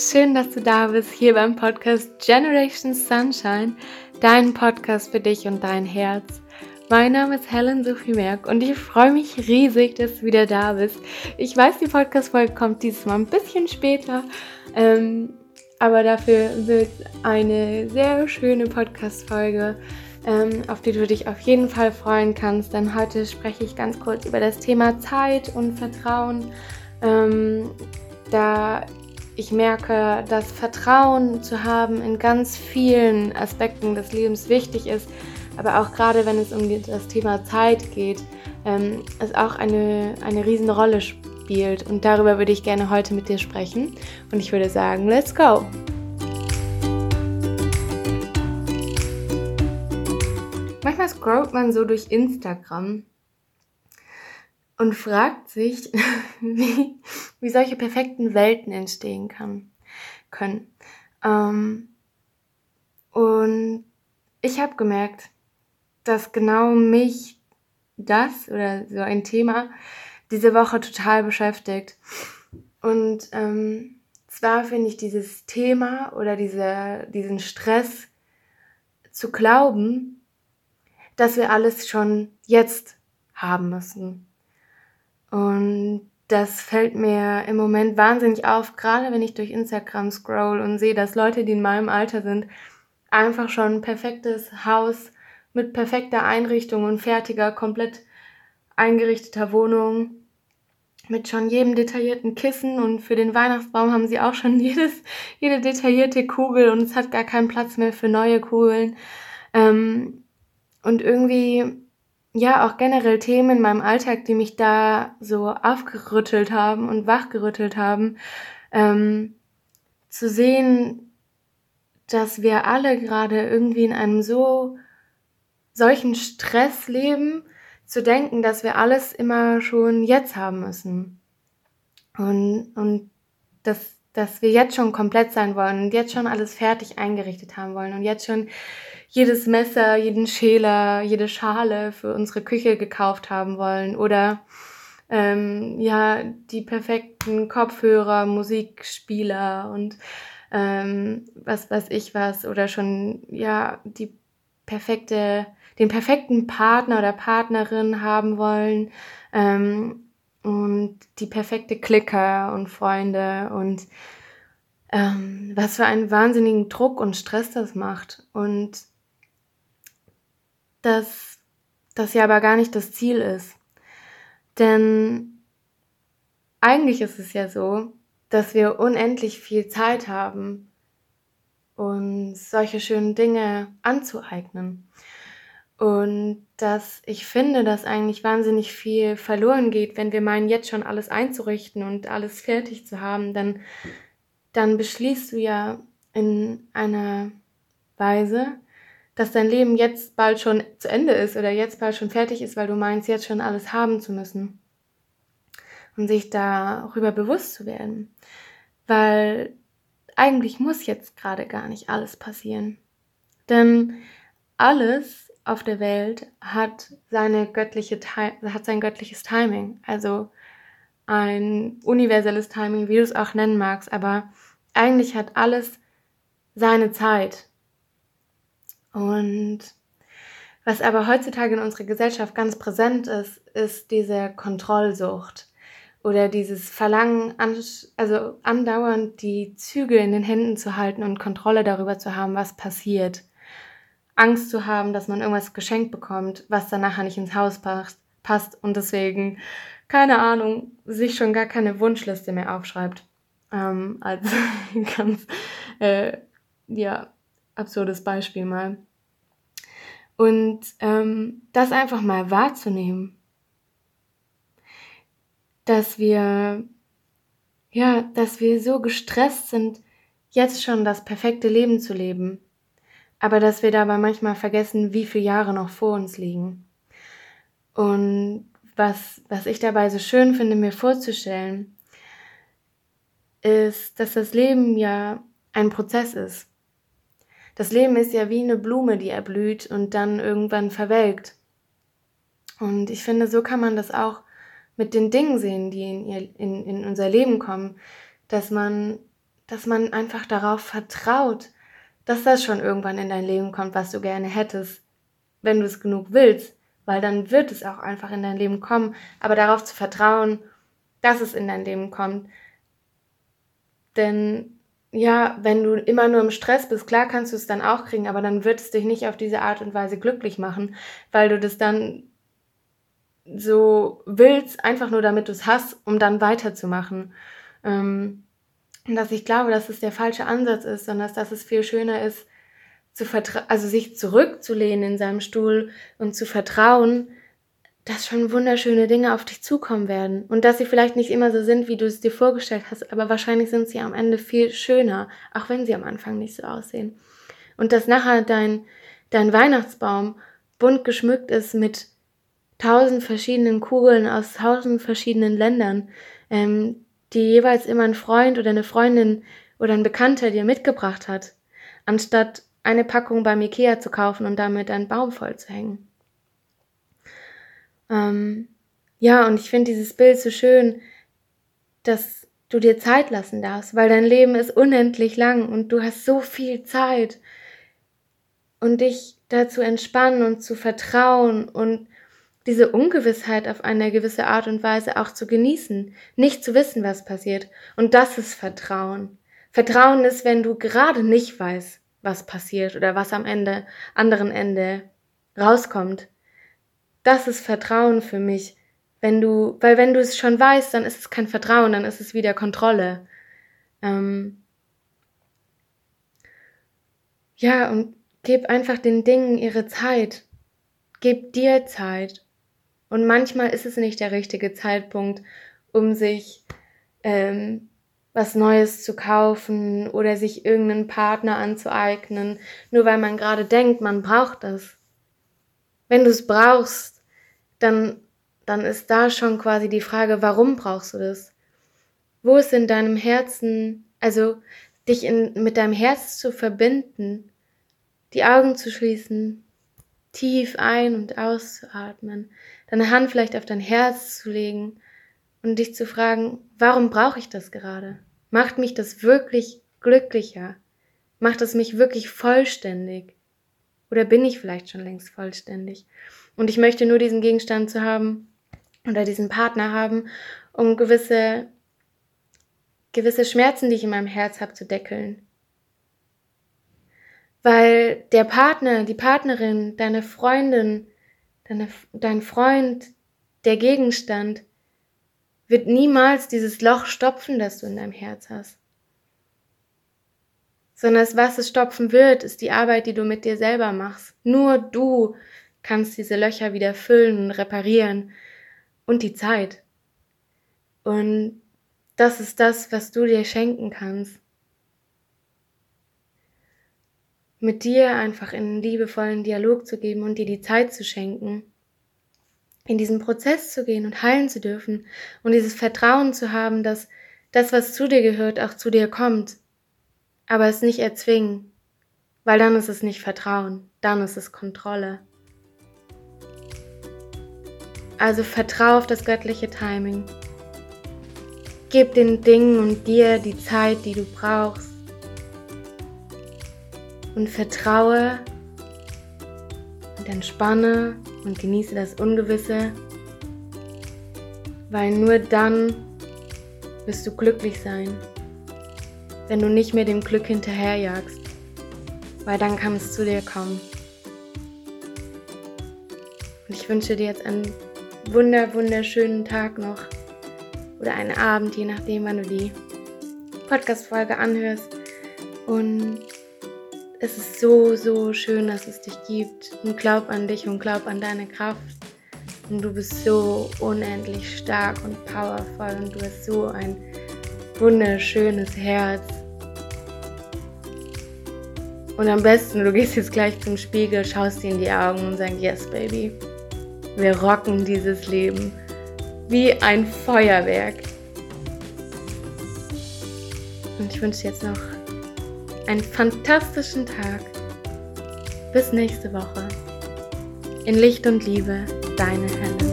Schön, dass du da bist, hier beim Podcast Generation Sunshine, dein Podcast für dich und dein Herz. Mein Name ist Helen Sophie Merck und ich freue mich riesig, dass du wieder da bist. Ich weiß, die Podcast-Folge kommt dieses Mal ein bisschen später, ähm, aber dafür wird eine sehr schöne Podcast-Folge, ähm, auf die du dich auf jeden Fall freuen kannst, denn heute spreche ich ganz kurz über das Thema Zeit und Vertrauen. Ähm, da ich merke, dass Vertrauen zu haben in ganz vielen Aspekten des Lebens wichtig ist, aber auch gerade wenn es um das Thema Zeit geht, ähm, es auch eine, eine Riesenrolle spielt. Und darüber würde ich gerne heute mit dir sprechen. Und ich würde sagen, let's go! Manchmal scrollt man so durch Instagram und fragt sich, wie, wie solche perfekten Welten entstehen kann, können. Ähm, und ich habe gemerkt, dass genau mich das oder so ein Thema diese Woche total beschäftigt. Und ähm, zwar finde ich dieses Thema oder diese, diesen Stress zu glauben, dass wir alles schon jetzt haben müssen. Und das fällt mir im Moment wahnsinnig auf, gerade wenn ich durch Instagram scroll und sehe, dass Leute, die in meinem Alter sind, einfach schon ein perfektes Haus mit perfekter Einrichtung und fertiger, komplett eingerichteter Wohnung, mit schon jedem detaillierten Kissen und für den Weihnachtsbaum haben sie auch schon jedes, jede detaillierte Kugel und es hat gar keinen Platz mehr für neue Kugeln. Ähm, und irgendwie ja auch generell Themen in meinem Alltag, die mich da so aufgerüttelt haben und wachgerüttelt haben, ähm, zu sehen, dass wir alle gerade irgendwie in einem so solchen Stress leben, zu denken, dass wir alles immer schon jetzt haben müssen. Und, und dass, dass wir jetzt schon komplett sein wollen und jetzt schon alles fertig eingerichtet haben wollen und jetzt schon jedes Messer, jeden Schäler, jede Schale für unsere Küche gekauft haben wollen. Oder ähm, ja die perfekten Kopfhörer, Musikspieler und ähm, was weiß ich was. Oder schon ja die perfekte, den perfekten Partner oder Partnerin haben wollen. Ähm, und die perfekte Klicker und Freunde und ähm, was für einen wahnsinnigen Druck und Stress das macht. Und dass das ja aber gar nicht das Ziel ist. Denn eigentlich ist es ja so, dass wir unendlich viel Zeit haben, uns solche schönen Dinge anzueignen. Und dass ich finde, dass eigentlich wahnsinnig viel verloren geht, wenn wir meinen, jetzt schon alles einzurichten und alles fertig zu haben, dann, dann beschließt du ja in einer Weise, dass dein Leben jetzt bald schon zu Ende ist oder jetzt bald schon fertig ist, weil du meinst, jetzt schon alles haben zu müssen. Und sich darüber bewusst zu werden. Weil eigentlich muss jetzt gerade gar nicht alles passieren. Denn alles auf der Welt hat seine göttliche hat sein göttliches Timing, also ein universelles Timing, wie du es auch nennen magst, aber eigentlich hat alles seine Zeit und was aber heutzutage in unserer Gesellschaft ganz präsent ist, ist diese Kontrollsucht oder dieses Verlangen, also andauernd die Zügel in den Händen zu halten und Kontrolle darüber zu haben, was passiert. Angst zu haben, dass man irgendwas geschenkt bekommt, was dann nachher nicht ins Haus passt und deswegen, keine Ahnung, sich schon gar keine Wunschliste mehr aufschreibt. Ähm, als ganz, äh, ja, absurdes Beispiel mal. Und ähm, das einfach mal wahrzunehmen, dass wir, ja, dass wir so gestresst sind, jetzt schon das perfekte Leben zu leben, aber dass wir dabei manchmal vergessen, wie viele Jahre noch vor uns liegen. Und was, was ich dabei so schön finde, mir vorzustellen, ist, dass das Leben ja ein Prozess ist. Das Leben ist ja wie eine Blume, die erblüht und dann irgendwann verwelkt. Und ich finde, so kann man das auch mit den Dingen sehen, die in, ihr, in, in unser Leben kommen, dass man dass man einfach darauf vertraut, dass das schon irgendwann in dein Leben kommt, was du gerne hättest, wenn du es genug willst, weil dann wird es auch einfach in dein Leben kommen, aber darauf zu vertrauen, dass es in dein Leben kommt. Denn ja, wenn du immer nur im Stress bist, klar kannst du es dann auch kriegen, aber dann wird es dich nicht auf diese Art und Weise glücklich machen, weil du das dann so willst, einfach nur damit du es hast, um dann weiterzumachen. Ähm, dass ich glaube, dass es der falsche Ansatz ist, sondern dass es viel schöner ist, zu also sich zurückzulehnen in seinem Stuhl und zu vertrauen, dass schon wunderschöne Dinge auf dich zukommen werden und dass sie vielleicht nicht immer so sind, wie du es dir vorgestellt hast, aber wahrscheinlich sind sie am Ende viel schöner, auch wenn sie am Anfang nicht so aussehen. Und dass nachher dein, dein Weihnachtsbaum bunt geschmückt ist mit tausend verschiedenen Kugeln aus tausend verschiedenen Ländern, ähm, die jeweils immer ein Freund oder eine Freundin oder ein Bekannter dir mitgebracht hat, anstatt eine Packung beim Ikea zu kaufen und damit einen Baum voll zu hängen. Ähm, ja, und ich finde dieses Bild so schön, dass du dir Zeit lassen darfst, weil dein Leben ist unendlich lang und du hast so viel Zeit und dich dazu entspannen und zu vertrauen und diese Ungewissheit auf eine gewisse Art und Weise auch zu genießen, nicht zu wissen, was passiert. Und das ist Vertrauen. Vertrauen ist, wenn du gerade nicht weißt, was passiert oder was am Ende, anderen Ende rauskommt. Das ist Vertrauen für mich. Wenn du, weil wenn du es schon weißt, dann ist es kein Vertrauen, dann ist es wieder Kontrolle. Ähm ja, und gib einfach den Dingen ihre Zeit. Gib dir Zeit. Und manchmal ist es nicht der richtige Zeitpunkt, um sich ähm, was Neues zu kaufen oder sich irgendeinen Partner anzueignen, nur weil man gerade denkt, man braucht das. Wenn du es brauchst, dann, dann ist da schon quasi die Frage, warum brauchst du das? Wo ist in deinem Herzen, also dich in, mit deinem Herz zu verbinden, die Augen zu schließen, tief ein- und auszuatmen, deine Hand vielleicht auf dein Herz zu legen und dich zu fragen, warum brauche ich das gerade? Macht mich das wirklich glücklicher? Macht es mich wirklich vollständig? Oder bin ich vielleicht schon längst vollständig? Und ich möchte nur diesen Gegenstand zu haben oder diesen Partner haben, um gewisse, gewisse Schmerzen, die ich in meinem Herz habe, zu deckeln. Weil der Partner, die Partnerin, deine Freundin, deine, dein Freund, der Gegenstand wird niemals dieses Loch stopfen, das du in deinem Herz hast. Sondern was es stopfen wird, ist die Arbeit, die du mit dir selber machst. Nur du kannst diese Löcher wieder füllen und reparieren und die Zeit. Und das ist das, was du dir schenken kannst. mit dir einfach in einen liebevollen Dialog zu geben und dir die Zeit zu schenken, in diesen Prozess zu gehen und heilen zu dürfen und dieses Vertrauen zu haben, dass das, was zu dir gehört, auch zu dir kommt, aber es nicht erzwingen, weil dann ist es nicht Vertrauen, dann ist es Kontrolle. Also vertrau auf das göttliche Timing. Gib den Dingen und dir die Zeit, die du brauchst und vertraue und entspanne und genieße das Ungewisse, weil nur dann wirst du glücklich sein, wenn du nicht mehr dem Glück hinterherjagst, weil dann kann es zu dir kommen. Und ich wünsche dir jetzt einen wunder, wunderschönen Tag noch oder einen Abend, je nachdem, wann du die Podcast-Folge anhörst. Und es ist so, so schön, dass es dich gibt. Und glaub an dich und glaub an deine Kraft. Und du bist so unendlich stark und powervoll und du hast so ein wunderschönes Herz. Und am besten, du gehst jetzt gleich zum Spiegel, schaust dir in die Augen und sagst, yes, Baby, wir rocken dieses Leben wie ein Feuerwerk. Und ich wünsche dir jetzt noch einen fantastischen Tag. Bis nächste Woche. In Licht und Liebe, deine Helen.